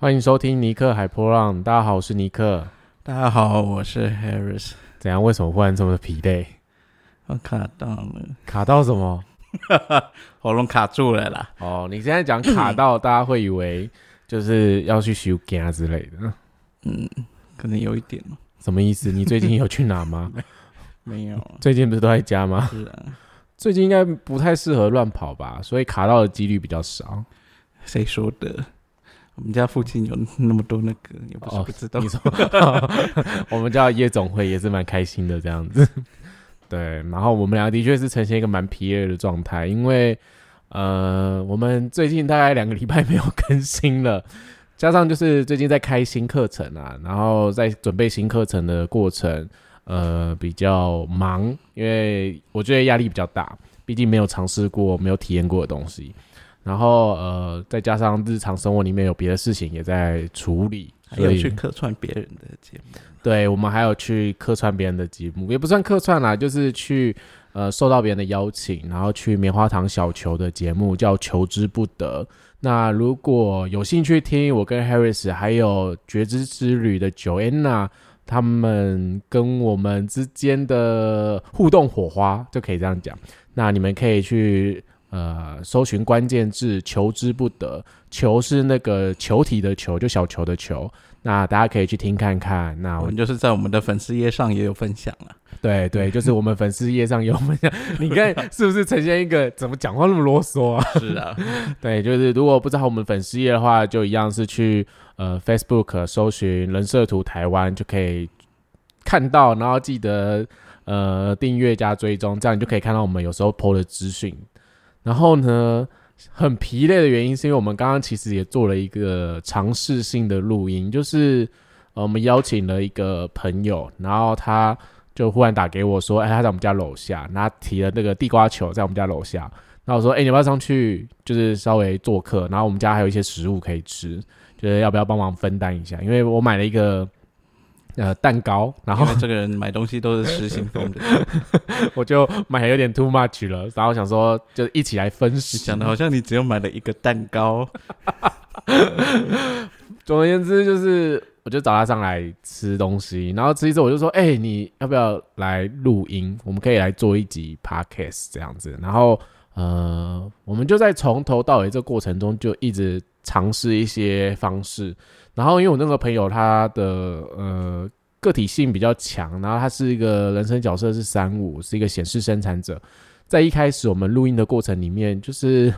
欢迎收听尼克海波浪。大家好，我是尼克。大家好，我是 Harris。怎样？为什么忽然这么疲累？我卡到了，卡到什么？喉咙卡住了啦。哦，你现在讲卡到，大家会以为就是要去修肝之类的。嗯，可能有一点什么意思？你最近有去哪吗？没有。最近不是都在家吗？是啊。最近应该不太适合乱跑吧，所以卡到的几率比较少。谁说的？我们家附近有那么多那个，也不是不知道。你说，我们家夜总会也是蛮开心的这样子。对，然后我们俩的确是呈现一个蛮疲累的状态，因为呃，我们最近大概两个礼拜没有更新了，加上就是最近在开新课程啊，然后在准备新课程的过程，呃，比较忙，因为我觉得压力比较大，毕竟没有尝试过、没有体验过的东西。然后呃，再加上日常生活里面有别的事情也在处理，还有去客串别人的节目。对，我们还有去客串别人的节目，也不算客串啦，就是去呃受到别人的邀请，然后去棉花糖小球的节目叫《求之不得》。那如果有兴趣听我跟 Harris 还有觉知之旅的 Joanna 他们跟我们之间的互动火花，就可以这样讲。那你们可以去。呃，搜寻关键字“求之不得”，球是那个球体的球，就小球的球。那大家可以去听看看。那我们就是在我们的粉丝页上也有分享了。对对，就是我们粉丝页上有分享。你看是不是呈现一个怎么讲话那么啰嗦啊？是啊，对，就是如果不知道我们粉丝页的话，就一样是去呃 Facebook 搜寻“人设图台湾”就可以看到，然后记得呃订阅加追踪，这样你就可以看到我们有时候 PO 的资讯。然后呢，很疲累的原因是因为我们刚刚其实也做了一个尝试性的录音，就是呃，我们邀请了一个朋友，然后他就忽然打给我说：“哎，他在我们家楼下，然后提了那个地瓜球在我们家楼下。”然后我说：“哎，你要不要上去，就是稍微做客？然后我们家还有一些食物可以吃，就是要不要帮忙分担一下？因为我买了一个。”呃，蛋糕，然后这个人买东西都是失心疯的，我就买有点 too much 了，然后想说就一起来分析，讲的好像你只有买了一个蛋糕。总而言之，就是我就找他上来吃东西，然后吃一次我就说，哎，你要不要来录音？我们可以来做一集 podcast 这样子。然后呃，我们就在从头到尾这个过程中就一直尝试一些方式。然后，因为我那个朋友他的呃个体性比较强，然后他是一个人生角色是三五，是一个显示生产者。在一开始我们录音的过程里面，就是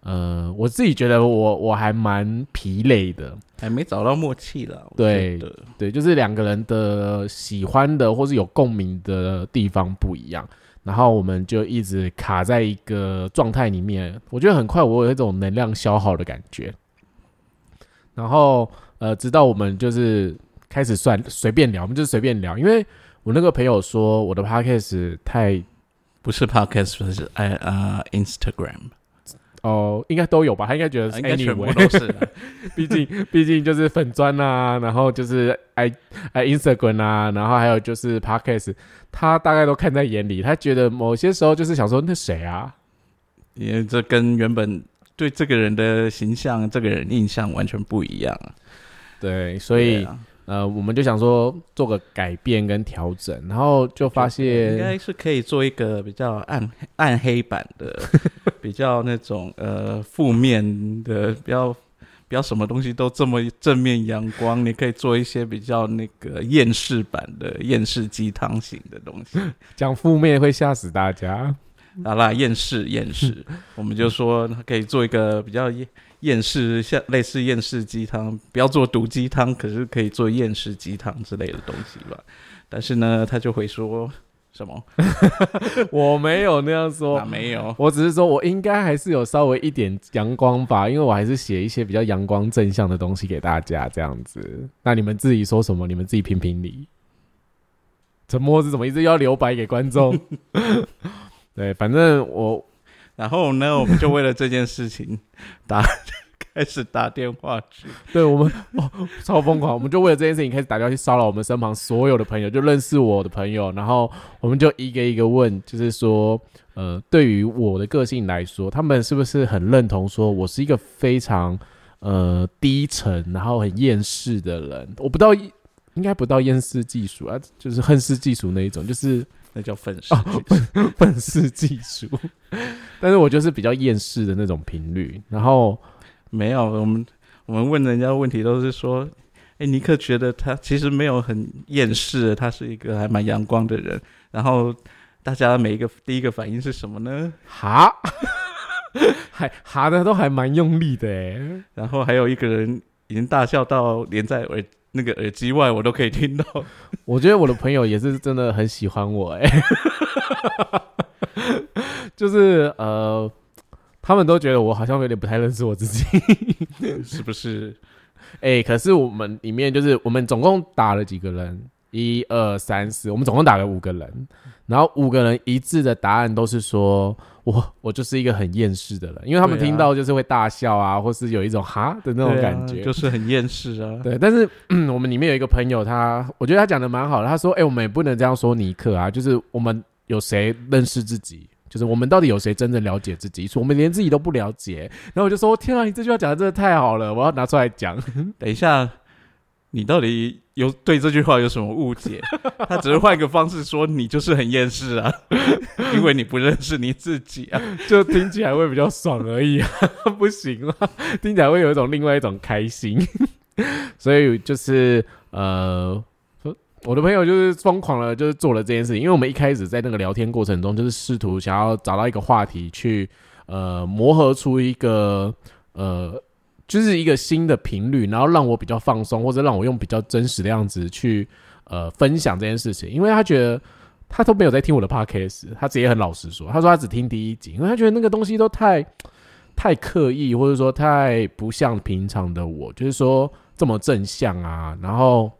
呃我自己觉得我我还蛮疲累的，还没找到默契了。对对，就是两个人的喜欢的或是有共鸣的地方不一样，然后我们就一直卡在一个状态里面。我觉得很快我有一种能量消耗的感觉，然后。呃，直到我们就是开始算随便聊，我们就随便聊。因为我那个朋友说我的 podcast 太不是 podcast，是哎啊 Instagram 哦，应该都有吧？他应该觉得应该全部都是，毕竟毕竟就是粉砖啊，然后就是 i i Instagram 啊，然后还有就是 podcast，他大概都看在眼里。他觉得某些时候就是想说那谁啊？因为这跟原本对这个人的形象、这个人印象完全不一样。对，所以呃，我们就想说做个改变跟调整，然后就发现应该是可以做一个比较暗暗黑版的，比较那种呃负面的，比较比较什么东西都这么正面阳光，你可以做一些比较那个厌世版的厌世鸡汤型的东西，讲负面会吓死大家。好啦，厌世厌世，我们就说可以做一个比较厌。厌世像类似厌世鸡汤，不要做毒鸡汤，可是可以做厌世鸡汤之类的东西吧。但是呢，他就会说什么？我没有那样说，没有，我只是说我应该还是有稍微一点阳光吧，因为我还是写一些比较阳光正向的东西给大家这样子。那你们自己说什么？你们自己评评理。沉默是什么意思？要留白给观众？对，反正我。然后呢，我们就为了这件事情打 开始打电话去，对我们哦超疯狂，我们就为了这件事情开始打电话去骚扰我们身旁所有的朋友，就认识我的朋友，然后我们就一个一个问，就是说，呃，对于我的个性来说，他们是不是很认同说我是一个非常。呃低沉，然后很厌世的人。我不到应该不到厌世技术啊，就是恨世技术那一种，就是那叫愤世哦愤世嫉俗。但是我就是比较厌世的那种频率。然后没有我们我们问人家问题都是说，哎，尼克觉得他其实没有很厌世，他是一个还蛮阳光的人。然后大家每一个第一个反应是什么呢？哈，还哈的都还蛮用力的哎。然后还有一个人已经大笑到连在耳那个耳机外我都可以听到。我觉得我的朋友也是真的很喜欢我哎，就是呃，他们都觉得我好像有点不太认识我自己，是不是？哎，可是我们里面就是我们总共打了几个人。一二三四，我们总共打了五个人，然后五个人一致的答案都是说，我我就是一个很厌世的人，因为他们听到就是会大笑啊，或是有一种哈的那种感觉，就是很厌世啊。对，但是 我们里面有一个朋友，他我觉得他讲的蛮好的，他说，哎，我们也不能这样说尼克啊，就是我们有谁认识自己，就是我们到底有谁真正了解自己，说我们连自己都不了解。然后我就说，天啊，你这句话讲的真的太好了，我要拿出来讲。等一下。你到底有对这句话有什么误解？他只是换一个方式说你就是很厌世啊，因为你不认识你自己啊，就听起来会比较爽而已啊，不行啊，听起来会有一种另外一种开心。所以就是呃，我的朋友就是疯狂了，就是做了这件事情，因为我们一开始在那个聊天过程中，就是试图想要找到一个话题去呃磨合出一个呃。就是一个新的频率，然后让我比较放松，或者让我用比较真实的样子去呃分享这件事情。因为他觉得他都没有在听我的 podcast，他直接很老实说，他说他只听第一集，因为他觉得那个东西都太太刻意，或者说太不像平常的我，就是说这么正向啊，然后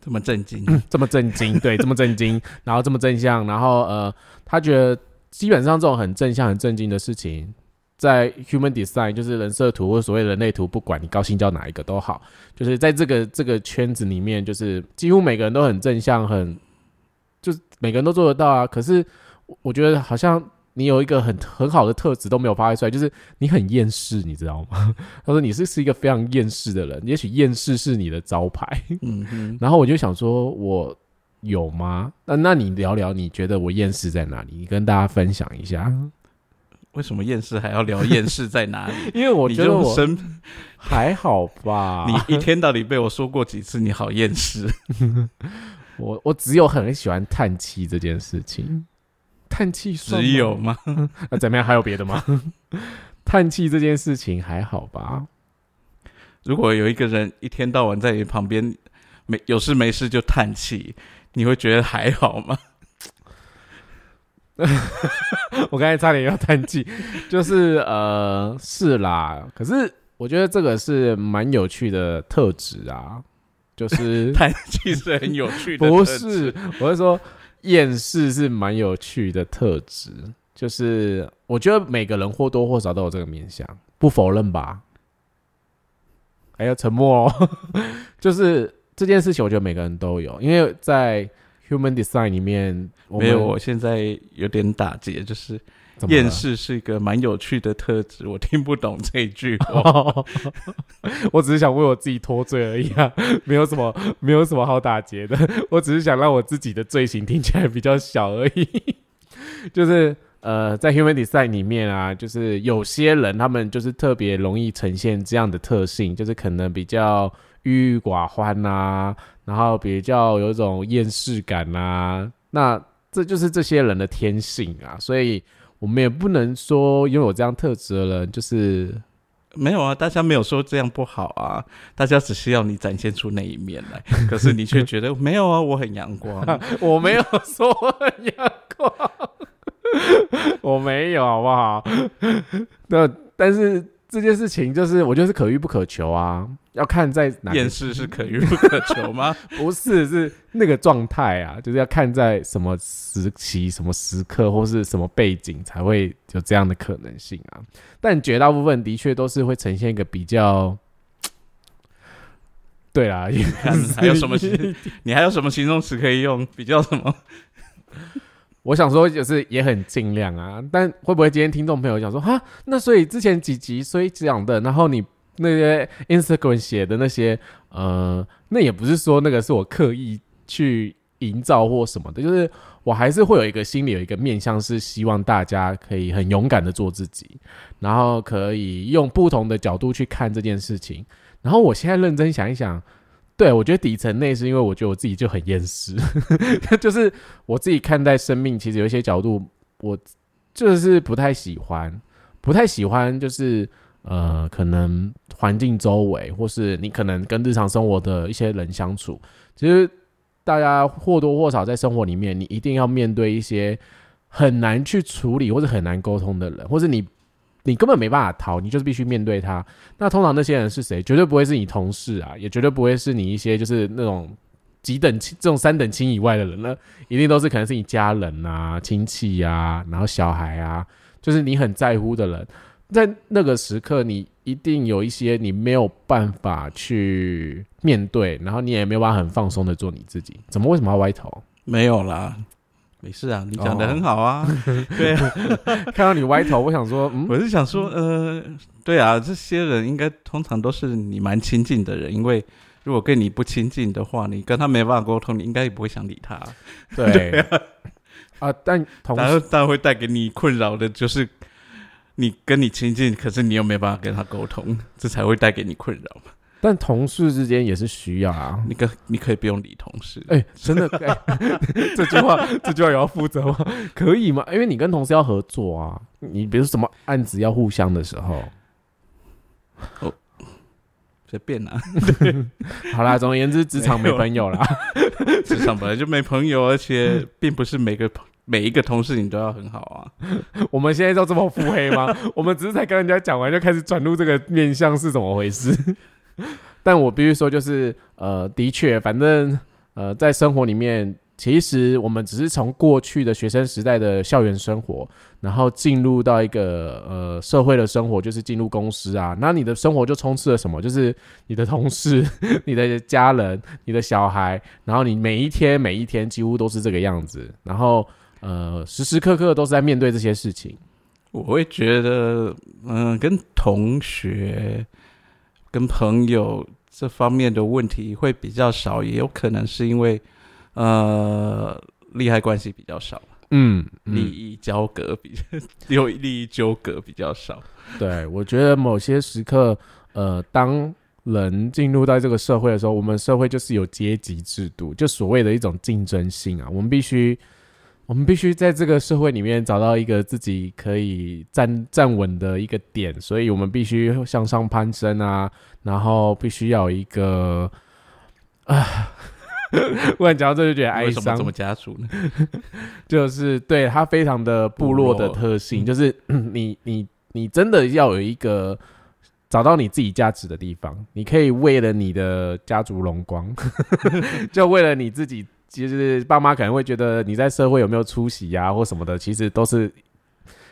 这么震惊，这么震惊，对，这么震惊，然后这么正向，然后呃，他觉得基本上这种很正向、很震惊的事情。在 Human Design 就是人设图或所谓人类图，不管你高兴叫哪一个都好，就是在这个这个圈子里面，就是几乎每个人都很正向，很就是每个人都做得到啊。可是我觉得好像你有一个很很好的特质都没有发挥出来，就是你很厌世，你知道吗？他说你是是一个非常厌世的人，也许厌世是你的招牌。嗯。然后我就想说，我有吗？那那你聊聊，你觉得我厌世在哪里？你跟大家分享一下。为什么厌世还要聊厌世在哪里？因为我觉得我 还好吧。你一天到底被我说过几次你好厌世？我我只有很喜欢叹气这件事情。叹气只有吗？那怎么样？还有别的吗？叹气这件事情还好吧？如果有一个人一天到晚在你旁边没有事没事就叹气，你会觉得还好吗？我刚才差点要叹气，就是呃是啦，可是我觉得这个是蛮有趣的特质啊，就是 叹气是很有趣的，不是，我是说厌世是蛮有趣的特质，就是我觉得每个人或多或少都有这个面相，不否认吧？还要沉默哦，就是这件事情，我觉得每个人都有，因为在。Human Design 里面没有，我现在有点打结，就是厌世是一个蛮有趣的特质。我听不懂这一句话，我只是想为我自己脱罪而已啊，没有什么，没有什么好打结的。我只是想让我自己的罪行听起来比较小而已。就是呃，在 Human Design 里面啊，就是有些人他们就是特别容易呈现这样的特性，就是可能比较郁郁寡欢呐。然后比较有一种厌世感啊，那这就是这些人的天性啊，所以我们也不能说拥有这样特质的人就是没有啊，大家没有说这样不好啊，大家只是要你展现出那一面来，可是你却觉得没有啊，我很阳光，我没有说我很阳光，我没有好不好？那但是。这件事情就是我觉得是可遇不可求啊，要看在哪。厌世是可遇 不可求吗？不是，是那个状态啊，就是要看在什么时期、什么时刻或是什么背景才会有这样的可能性啊。但绝大部分的确都是会呈现一个比较，对啊，还有什么？你还有什么形容词可以用？比较什么？我想说，就是也很尽量啊，但会不会今天听众朋友想说，哈，那所以之前几集所以讲的，然后你那些 Instagram 写的那些，呃，那也不是说那个是我刻意去营造或什么的，就是我还是会有一个心里有一个面向，是希望大家可以很勇敢的做自己，然后可以用不同的角度去看这件事情。然后我现在认真想一想，对我觉得底层内是因为我觉得我自己就很厌世，就是我自己看待生命，其实有一些角度我就是不太喜欢，不太喜欢就是呃，可能环境周围，或是你可能跟日常生活的一些人相处，其实大家或多或少在生活里面，你一定要面对一些很难去处理或者很难沟通的人，或是你。你根本没办法逃，你就是必须面对他。那通常那些人是谁？绝对不会是你同事啊，也绝对不会是你一些就是那种几等亲、这种三等亲以外的人了，一定都是可能是你家人啊、亲戚呀，然后小孩啊，就是你很在乎的人。在那个时刻，你一定有一些你没有办法去面对，然后你也没有办法很放松的做你自己。怎么为什么要歪头？没有啦。没事啊，你讲的很好啊。对啊，看到你歪头，我想说，嗯，我是想说，呃，对啊，这些人应该通常都是你蛮亲近的人，因为如果跟你不亲近的话，你跟他没办法沟通，你应该也不会想理他。对 啊，但同时，但会带给你困扰的就是你跟你亲近，可是你又没办法跟他沟通，这才会带给你困扰嘛。但同事之间也是需要啊，你可你可以不用理同事。哎，真的，这句话这句话也要负责吗？可以吗？因为你跟同事要合作啊，你比如什么案子要互相的时候，哦，随便啦。好啦，总而言之，职场没朋友啦。职场本来就没朋友，而且并不是每个每一个同事你都要很好啊。我们现在都这么腹黑吗？我们只是才跟人家讲完就开始转入这个面相是怎么回事？但我必须说，就是呃，的确，反正呃，在生活里面，其实我们只是从过去的学生时代的校园生活，然后进入到一个呃社会的生活，就是进入公司啊。那你的生活就充斥了什么？就是你的同事、你的家人、你的小孩，然后你每一天每一天几乎都是这个样子，然后呃，时时刻刻都是在面对这些事情。我会觉得，嗯，跟同学。跟朋友这方面的问题会比较少，也有可能是因为，呃，利害关系比较少，嗯，利益交割比有利益纠葛比较少。对，我觉得某些时刻，呃，当人进入到这个社会的时候，我们社会就是有阶级制度，就所谓的一种竞争性啊，我们必须。我们必须在这个社会里面找到一个自己可以站站稳的一个点，所以我们必须向上攀升啊，然后必须要有一个啊，忽然讲到这就觉得哀伤。怎么家族呢？就是对他非常的部落的特性，就是 你你你真的要有一个找到你自己价值的地方，你可以为了你的家族荣光，就为了你自己。其实爸妈可能会觉得你在社会有没有出息呀，或什么的，其实都是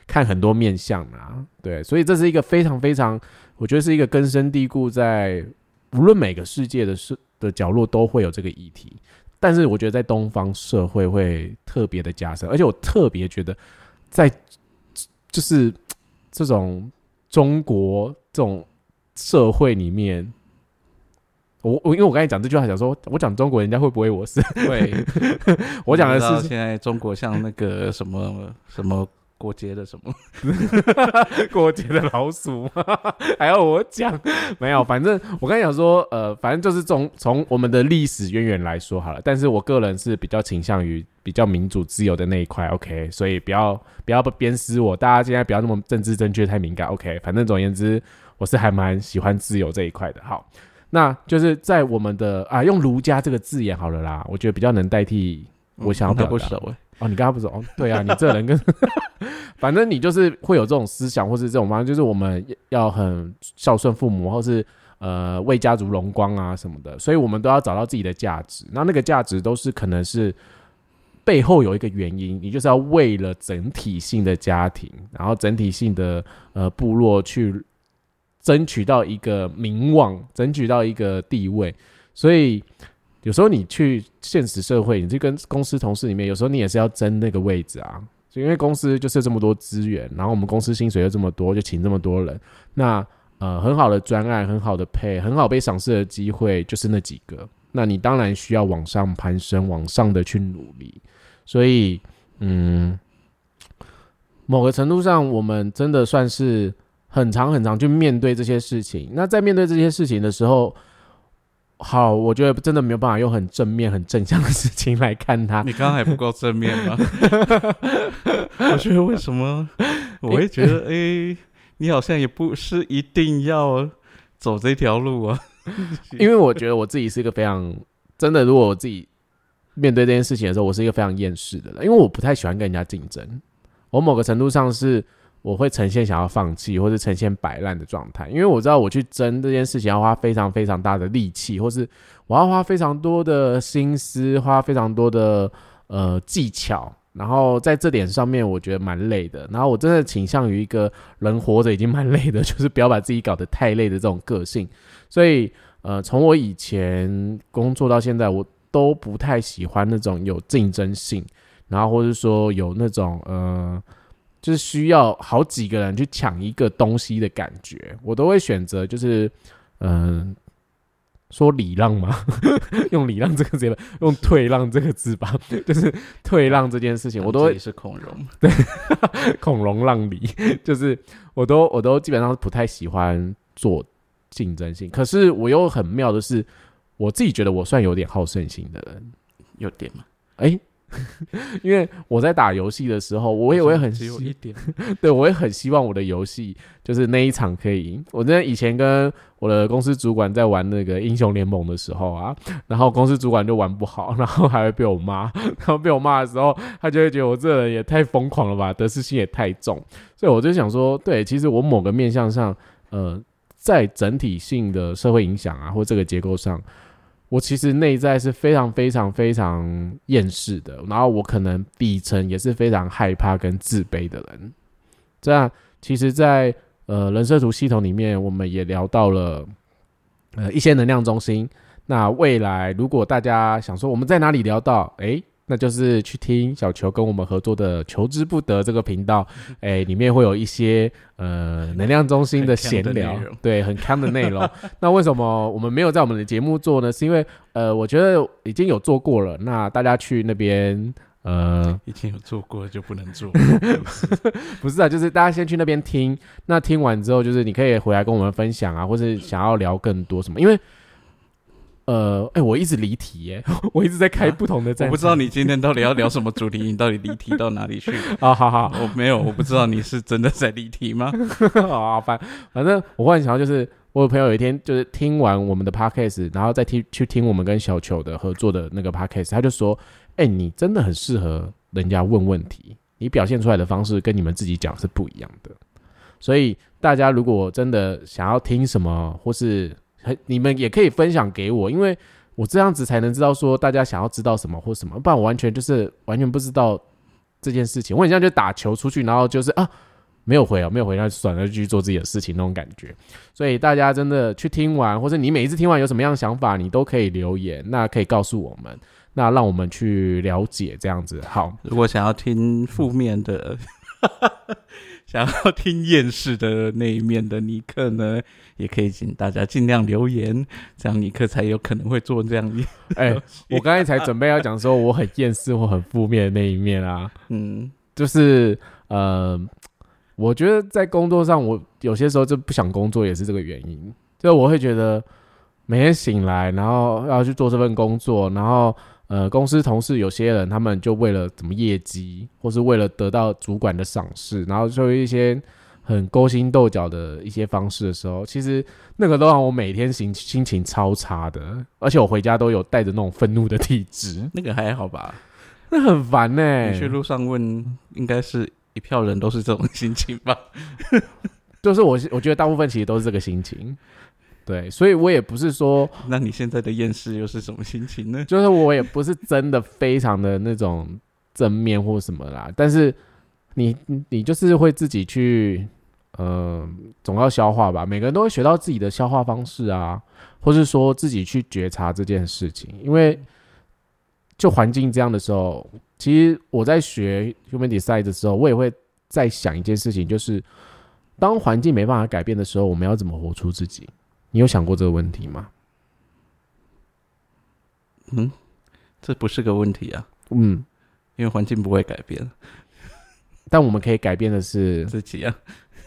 看很多面相啊。对，所以这是一个非常非常，我觉得是一个根深蒂固在无论每个世界的世的角落都会有这个议题。但是我觉得在东方社会会特别的加深，而且我特别觉得在就是这种中国这种社会里面。我我因为我刚才讲这句话，想说我讲中国，人家会不会我是会？我讲的是现在中国像那个什么什么过节的什么 过节的老鼠吗？还要我讲？没有，反正我刚才讲说，呃，反正就是从从我们的历史渊源来说好了。但是我个人是比较倾向于比较民主自由的那一块。OK，所以不要不要鞭尸我，大家现在不要那么政治正确太敏感。OK，反正总而言之，我是还蛮喜欢自由这一块的。好。那就是在我们的啊，用儒家这个字眼好了啦，我觉得比较能代替我想要表达。哦，你刚刚不熟哦？对啊，你这人跟，反正你就是会有这种思想，或是这种方式，就是我们要很孝顺父母，或是呃为家族荣光啊什么的，所以我们都要找到自己的价值。那那个价值都是可能是背后有一个原因，你就是要为了整体性的家庭，然后整体性的呃部落去。争取到一个名望，争取到一个地位，所以有时候你去现实社会，你去跟公司同事里面，有时候你也是要争那个位置啊。就因为公司就是这么多资源，然后我们公司薪水又这么多，就请这么多人，那呃很好的专案、很好的配、很好被赏识的机会，就是那几个。那你当然需要往上攀升，往上的去努力。所以，嗯，某个程度上，我们真的算是很长很长去面对这些事情。那在面对这些事情的时候，好，我觉得真的没有办法用很正面、很正向的事情来看它。你刚刚还不够正面吗？我觉得为什么我会觉得，哎，你好像也不是一定要走这条路啊。因为我觉得我自己是一个非常真的，如果我自己面对这件事情的时候，我是一个非常厌世的人，因为我不太喜欢跟人家竞争。我某个程度上是我会呈现想要放弃或者呈现摆烂的状态，因为我知道我去争这件事情要花非常非常大的力气，或是我要花非常多的心思，花非常多的呃技巧。然后在这点上面，我觉得蛮累的。然后我真的倾向于一个人活着已经蛮累的，就是不要把自己搞得太累的这种个性。所以，呃，从我以前工作到现在，我都不太喜欢那种有竞争性，然后或者说有那种呃，就是需要好几个人去抢一个东西的感觉。我都会选择就是，嗯。说礼让嘛？用礼让这个字吧，用退让这个字吧，就是退让这件事情，我都会是孔融，对，孔融让梨，就是我都我都基本上不太喜欢做竞争性，可是我又很妙的是，我自己觉得我算有点好胜心的人，有点吗？哎。因为我在打游戏的时候，我也会很只有一点，对我也很希望我的游戏就是那一场可以赢。我真的以前跟我的公司主管在玩那个英雄联盟的时候啊，然后公司主管就玩不好，然后还会被我骂，然后被我骂的时候，他就会觉得我这人也太疯狂了吧，得失心也太重。所以我就想说，对，其实我某个面向上，呃，在整体性的社会影响啊，或这个结构上。我其实内在是非常非常非常厌世的，然后我可能底层也是非常害怕跟自卑的人。这样，其实，在呃人设图系统里面，我们也聊到了呃一些能量中心。那未来如果大家想说我们在哪里聊到，诶。那就是去听小球跟我们合作的“求之不得”这个频道，哎，里面会有一些呃能量中心的闲聊，对，很康的内容。那为什么我们没有在我们的节目做呢？是因为呃，我觉得已经有做过了。那大家去那边呃，已经有做过就不能做，不是啊，就是大家先去那边听。那听完之后，就是你可以回来跟我们分享啊，或是想要聊更多什么，因为。呃，哎，我一直离题耶，我一直在开不同的站。我不知道你今天到底要聊什么主题，你到底离题到哪里去？啊，好好，我没有，我不知道你是真的在离题吗？好，反反正我忽然想到，就是我有朋友有一天就是听完我们的 podcast，然后再听去听我们跟小球的合作的那个 podcast，他就说：“哎，你真的很适合人家问问题，你表现出来的方式跟你们自己讲是不一样的。所以大家如果真的想要听什么，或是……你们也可以分享给我，因为我这样子才能知道说大家想要知道什么或什么，不然我完全就是完全不知道这件事情。我很像就打球出去，然后就是啊没有回啊，没有回，那就算了，就继续做自己的事情那种感觉。所以大家真的去听完，或者你每一次听完有什么样的想法，你都可以留言，那可以告诉我们，那让我们去了解这样子。好，如果想要听负面的。想要听厌世的那一面的尼克呢，也可以请大家尽量留言，这样尼克才有可能会做这样。哎，我刚才才准备要讲说我很厌世或很负面的那一面啊，嗯，就是呃，我觉得在工作上，我有些时候就不想工作，也是这个原因。就我会觉得每天醒来，然后要去做这份工作，然后。呃，公司同事有些人，他们就为了怎么业绩，或是为了得到主管的赏识，然后就一些很勾心斗角的一些方式的时候，其实那个都让我每天心心情超差的，而且我回家都有带着那种愤怒的体质。那个还好吧？那很烦呢。你去路上问，应该是一票人都是这种心情吧？就是我，我觉得大部分其实都是这个心情。对，所以我也不是说，那你现在的厌世又是什么心情呢？就是我也不是真的非常的那种正面或什么啦，但是你你就是会自己去，呃，总要消化吧。每个人都会学到自己的消化方式啊，或是说自己去觉察这件事情。因为就环境这样的时候，其实我在学 human design 的时候，我也会在想一件事情，就是。当环境没办法改变的时候，我们要怎么活出自己？你有想过这个问题吗？嗯，这不是个问题啊，嗯，因为环境不会改变 但我们可以改变的是，自己啊。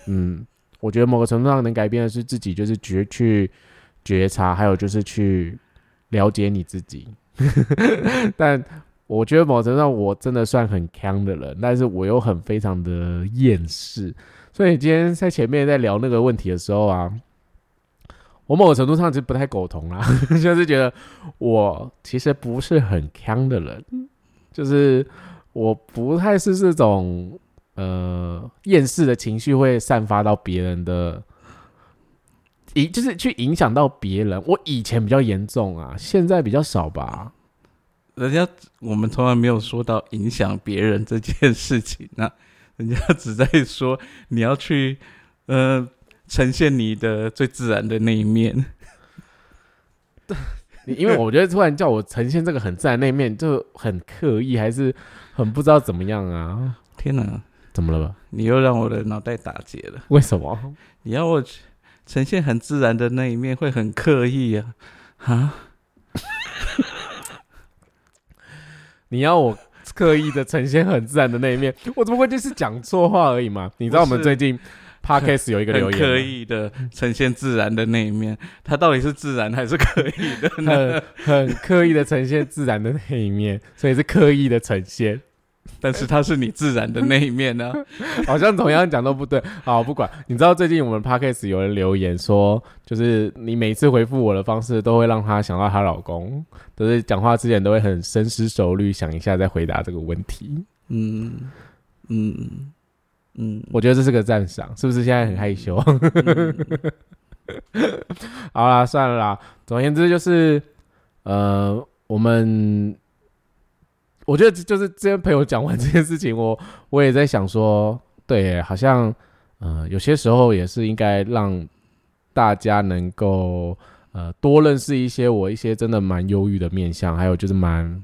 嗯，我觉得某个程度上能改变的是自己，就是觉去觉察，还有就是去了解你自己。但我觉得某个程度上，我真的算很强的人，但是我又很非常的厌世。所以今天在前面在聊那个问题的时候啊，我某个程度上其实不太苟同啦，就是觉得我其实不是很强的人，就是我不太是这种呃厌世的情绪会散发到别人的，影就是去影响到别人。我以前比较严重啊，现在比较少吧。人家我们从来没有说到影响别人这件事情啊，人家只在说你要去呃呈现你的最自然的那一面。你 因为我觉得突然叫我呈现这个很自然那一面，就很刻意，还是很不知道怎么样啊？天哪，怎么了吧？你又让我的脑袋打结了。为什么？你要我呈现很自然的那一面，会很刻意啊？啊？你要我刻意的呈现很自然的那一面，我怎么会就是讲错话而已嘛？你知道我们最近 podcast 有一个留言，很刻意的呈现自然的那一面，它到底是自然还是刻意的呢？很很刻意的呈现自然的那一面，所以是刻意的呈现。但是它是你自然的那一面呢，好像怎么样讲都不对。好，不管。你知道最近我们 podcast 有人留言说，就是你每次回复我的方式，都会让她想到她老公，都是讲话之前都会很深思熟虑，想一下再回答这个问题。嗯嗯嗯，我觉得这是个赞赏，是不是？现在很害羞。好啦，算了啦。总而言之，就是呃，我们。我觉得就是这些朋友讲完这件事情，我我也在想说，对，好像，呃，有些时候也是应该让大家能够呃多认识一些我一些真的蛮忧郁的面相，还有就是蛮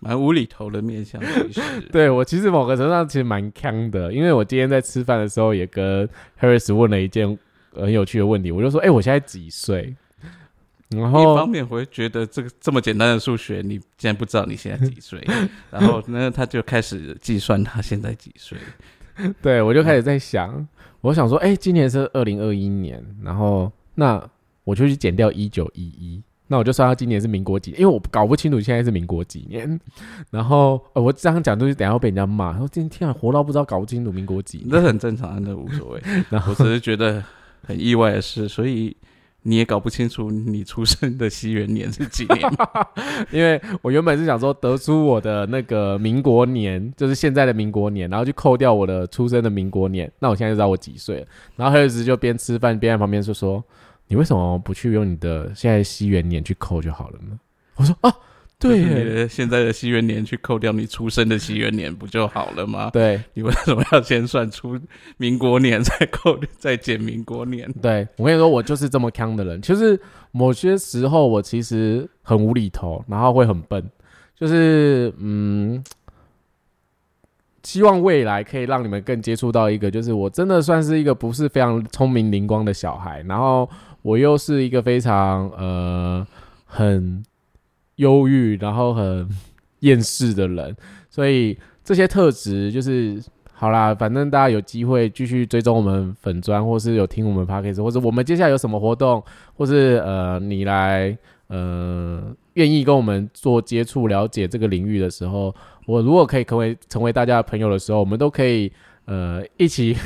蛮无厘头的面相。对我其实某个程度上其实蛮坑的，因为我今天在吃饭的时候也跟 Harris 问了一件很有趣的问题，我就说，哎，我现在几岁？然后一方面会觉得这个这么简单的数学，你竟然不知道你现在几岁？然后呢，他就开始计算他现在几岁。对我就开始在想，我想说，哎，今年是二零二一年，然后那我就去减掉一九一一，那我就算他今年是民国几？因为我搞不清楚现在是民国几年。然后呃我这样讲东西，等下会被人家骂。然后今天活到不知道搞不清楚民国几，这很正常，那无所谓。然后我只是觉得很意外的是，所以。你也搞不清楚你出生的西元年是几年，因为我原本是想说得出我的那个民国年，就是现在的民国年，然后去扣掉我的出生的民国年，那我现在就知道我几岁了。然后黑子就边吃饭边在旁边说说，你为什么不去用你的现在西元年去扣就好了呢？我说啊。对，你的现在的西元年去扣掉你出生的西元年不就好了吗？对，你为什么要先算出民国年再扣 再减民国年？对我跟你说，我就是这么坑的人。就是某些时候我其实很无厘头，然后会很笨，就是嗯，希望未来可以让你们更接触到一个，就是我真的算是一个不是非常聪明灵光的小孩，然后我又是一个非常呃很。忧郁，然后很厌世的人，所以这些特质就是好啦。反正大家有机会继续追踪我们粉砖，或是有听我们 podcast，或者我们接下来有什么活动，或是呃你来呃愿意跟我们做接触、了解这个领域的时候，我如果可以成为成为大家的朋友的时候，我们都可以呃一起。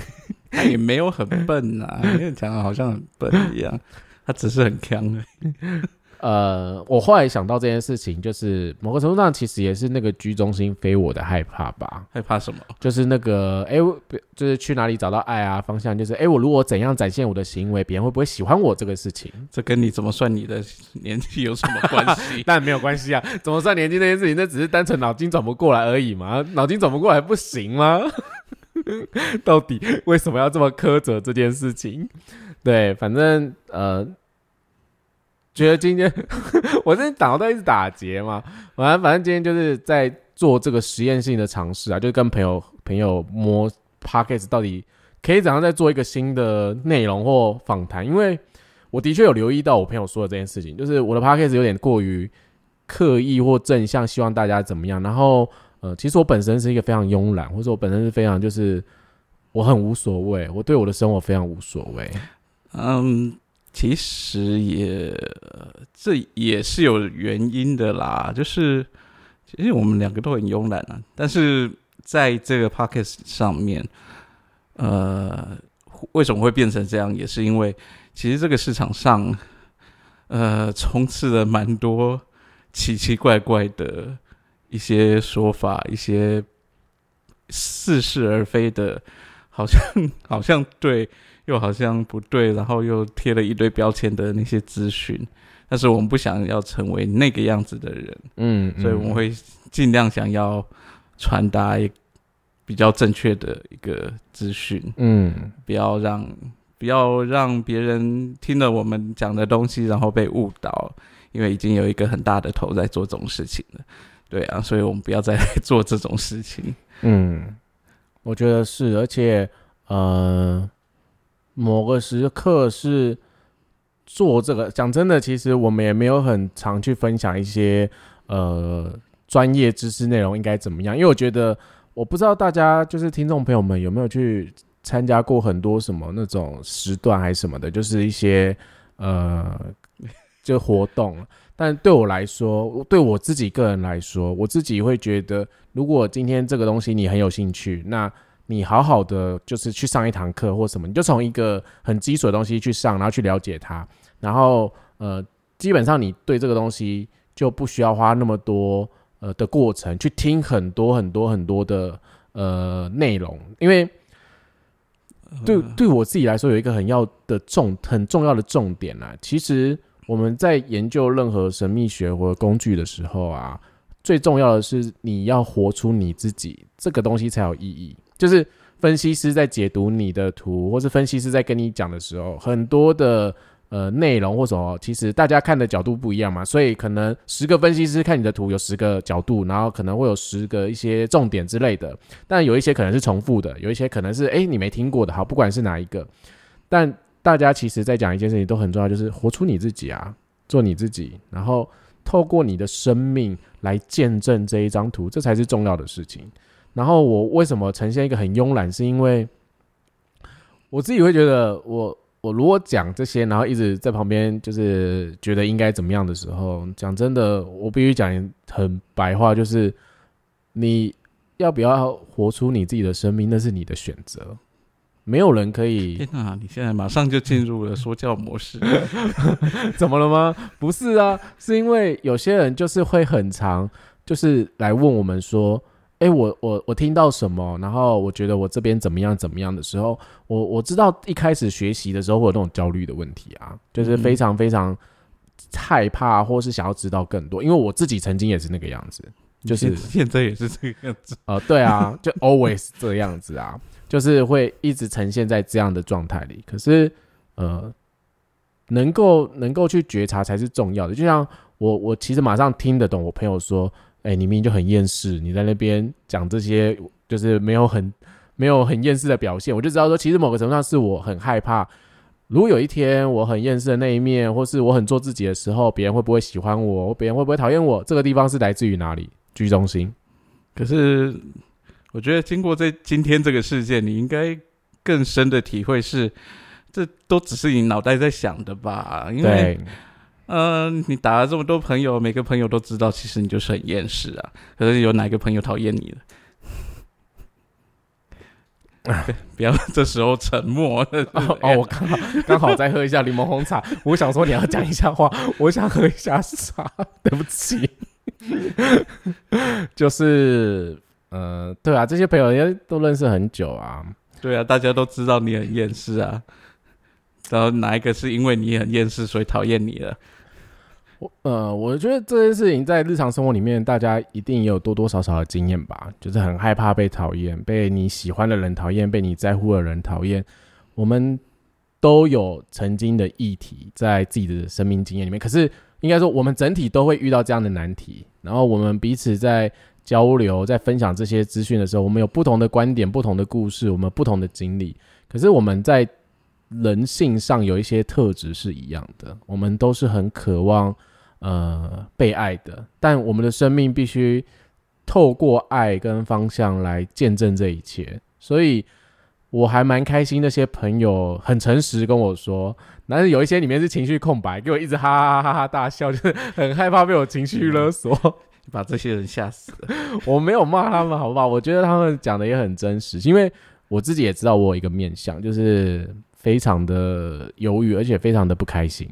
他也没有很笨啊，因为讲的好像很笨一样，他只是很强而已。呃，我后来想到这件事情，就是某个程度上其实也是那个居中心非我的害怕吧。害怕什么？就是那个，哎，就是去哪里找到爱啊？方向就是，哎，我如果怎样展现我的行为，别人会不会喜欢我这个事情？这跟你怎么算你的年纪有什么关系？但没有关系啊！怎么算年纪这件事情，那只是单纯脑筋转不过来而已嘛。脑筋转不过来不行吗？到底为什么要这么苛责这件事情？对，反正呃。觉得今天 我这脑袋一直打结嘛，反正反正今天就是在做这个实验性的尝试啊，就跟朋友朋友摸 p o c k e t 到底可以怎样再做一个新的内容或访谈？因为我的确有留意到我朋友说的这件事情，就是我的 podcast 有点过于刻意或正向，希望大家怎么样。然后，呃，其实我本身是一个非常慵懒，或者我本身是非常就是我很无所谓，我对我的生活非常无所谓。嗯，其实也这也是有原因的啦，就是其实我们两个都很慵懒啊，但是在这个 p o c k e t 上面，呃，为什么会变成这样，也是因为。其实这个市场上，呃，充斥了蛮多奇奇怪怪的一些说法，一些似是而非的，好像 好像对，又好像不对，然后又贴了一堆标签的那些资讯。但是我们不想要成为那个样子的人，嗯，所以我们会尽量想要传达比较正确的一个资讯，嗯，不要让。不要让别人听了我们讲的东西，然后被误导，因为已经有一个很大的头在做这种事情了。对啊，所以我们不要再 做这种事情。嗯，我觉得是，而且呃，某个时刻是做这个。讲真的，其实我们也没有很常去分享一些呃专业知识内容应该怎么样，因为我觉得我不知道大家就是听众朋友们有没有去。参加过很多什么那种时段还是什么的，就是一些呃，就活动。但对我来说，对我自己个人来说，我自己会觉得，如果今天这个东西你很有兴趣，那你好好的就是去上一堂课或什么，你就从一个很基础的东西去上，然后去了解它，然后呃，基本上你对这个东西就不需要花那么多呃的过程去听很多很多很多的呃内容，因为。对，对我自己来说，有一个很要的重、很重要的重点啊。其实我们在研究任何神秘学或工具的时候啊，最重要的是你要活出你自己，这个东西才有意义。就是分析师在解读你的图，或是分析师在跟你讲的时候，很多的。呃，内容或什么，其实大家看的角度不一样嘛，所以可能十个分析师看你的图有十个角度，然后可能会有十个一些重点之类的，但有一些可能是重复的，有一些可能是哎你没听过的，好，不管是哪一个，但大家其实在讲一件事情都很重要，就是活出你自己啊，做你自己，然后透过你的生命来见证这一张图，这才是重要的事情。然后我为什么呈现一个很慵懒，是因为我自己会觉得我。我如果讲这些，然后一直在旁边，就是觉得应该怎么样的时候，讲真的，我必须讲很白话，就是你要不要活出你自己的生命，那是你的选择，没有人可以。天哪，你现在马上就进入了说教模式，怎么了吗？不是啊，是因为有些人就是会很长，就是来问我们说。哎，我我我听到什么，然后我觉得我这边怎么样怎么样的时候，我我知道一开始学习的时候会有那种焦虑的问题啊，就是非常非常害怕，或是想要知道更多，因为我自己曾经也是那个样子，就是现在也是这个样子啊，对啊，就 always 这样子啊，就是会一直呈现在这样的状态里。可是呃，能够能够去觉察才是重要的。就像我我其实马上听得懂我朋友说。哎，你明明就很厌世，你在那边讲这些，就是没有很没有很厌世的表现，我就知道说，其实某个程度上是我很害怕，如果有一天我很厌世的那一面，或是我很做自己的时候，别人会不会喜欢我，别人会不会讨厌我？这个地方是来自于哪里？居中心。可是，我觉得经过这今天这个事件，你应该更深的体会是，这都只是你脑袋在想的吧？因为。嗯，你打了这么多朋友，每个朋友都知道，其实你就是很厌世啊。可是有哪个朋友讨厌你了？不要这时候沉默。哦，我刚好刚好再喝一下柠檬红茶。我想说你要讲一下话，我想喝一下茶。对不起，就是呃，对啊，这些朋友也都认识很久啊。对啊，大家都知道你很厌世啊。然后哪一个是因为你很厌世，所以讨厌你了？我呃，我觉得这件事情在日常生活里面，大家一定也有多多少少的经验吧，就是很害怕被讨厌，被你喜欢的人讨厌，被你在乎的人讨厌。我们都有曾经的议题在自己的生命经验里面，可是应该说，我们整体都会遇到这样的难题。然后我们彼此在交流、在分享这些资讯的时候，我们有不同的观点、不同的故事，我们不同的经历。可是我们在人性上有一些特质是一样的，我们都是很渴望呃被爱的，但我们的生命必须透过爱跟方向来见证这一切，所以我还蛮开心，那些朋友很诚实跟我说，但是有一些里面是情绪空白，给我一直哈哈哈哈大笑，就是很害怕被我情绪勒索。把这些人吓死了。我没有骂他们，好不好？我觉得他们讲的也很真实，因为我自己也知道我有一个面相，就是非常的犹豫，而且非常的不开心。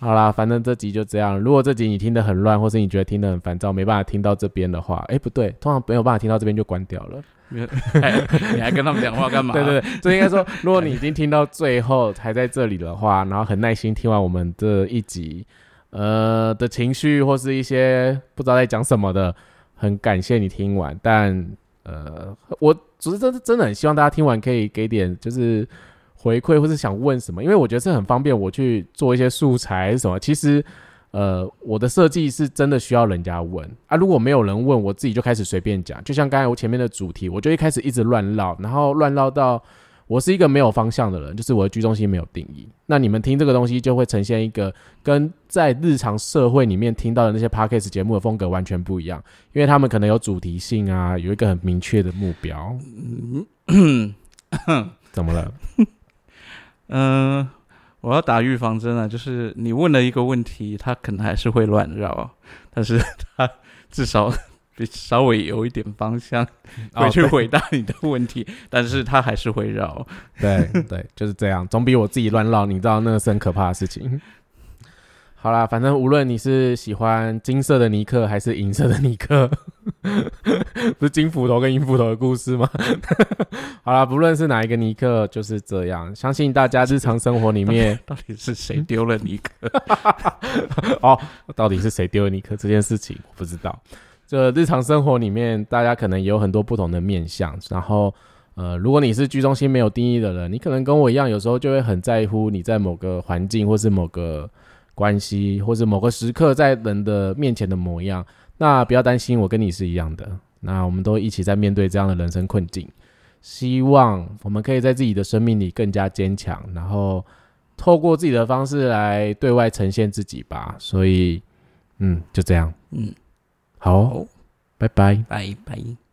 好啦，反正这集就这样。如果这集你听得很乱，或是你觉得听得很烦躁，没办法听到这边的话，哎，不对，通常没有办法听到这边就关掉了。你还跟他们讲话干嘛？对对对，这应该说，如果你已经听到最后还在这里的话，然后很耐心听完我们这一集。呃的情绪或是一些不知道在讲什么的，很感谢你听完，但呃，我只是真的真的很希望大家听完可以给点就是回馈，或是想问什么，因为我觉得这很方便我去做一些素材什么。其实呃，我的设计是真的需要人家问啊，如果没有人问，我自己就开始随便讲，就像刚才我前面的主题，我就一开始一直乱唠，然后乱唠到。我是一个没有方向的人，就是我的居中心没有定义。那你们听这个东西，就会呈现一个跟在日常社会里面听到的那些 podcast 节目的风格完全不一样，因为他们可能有主题性啊，有一个很明确的目标。怎么了？嗯，我要打预防针啊，就是你问了一个问题，他可能还是会乱绕，但是他至少。稍微有一点方向，回去回答你的问题，但是他还是会绕。对对，就是这样，总比我自己乱绕，你知道那个是很可怕的事情。好啦，反正无论你是喜欢金色的尼克还是银色的尼克，不是金斧头跟银斧头的故事吗？好啦，不论是哪一个尼克，就是这样。相信大家日常生活里面，到底是谁丢了尼克？哦，到底是谁丢了尼克这件事情，我不知道。这日常生活里面，大家可能有很多不同的面相。然后，呃，如果你是居中心没有定义的人，你可能跟我一样，有时候就会很在乎你在某个环境，或是某个关系，或是某个时刻在人的面前的模样。那不要担心，我跟你是一样的。那我们都一起在面对这样的人生困境。希望我们可以在自己的生命里更加坚强，然后透过自己的方式来对外呈现自己吧。所以，嗯，就这样，嗯。好，拜拜，拜拜。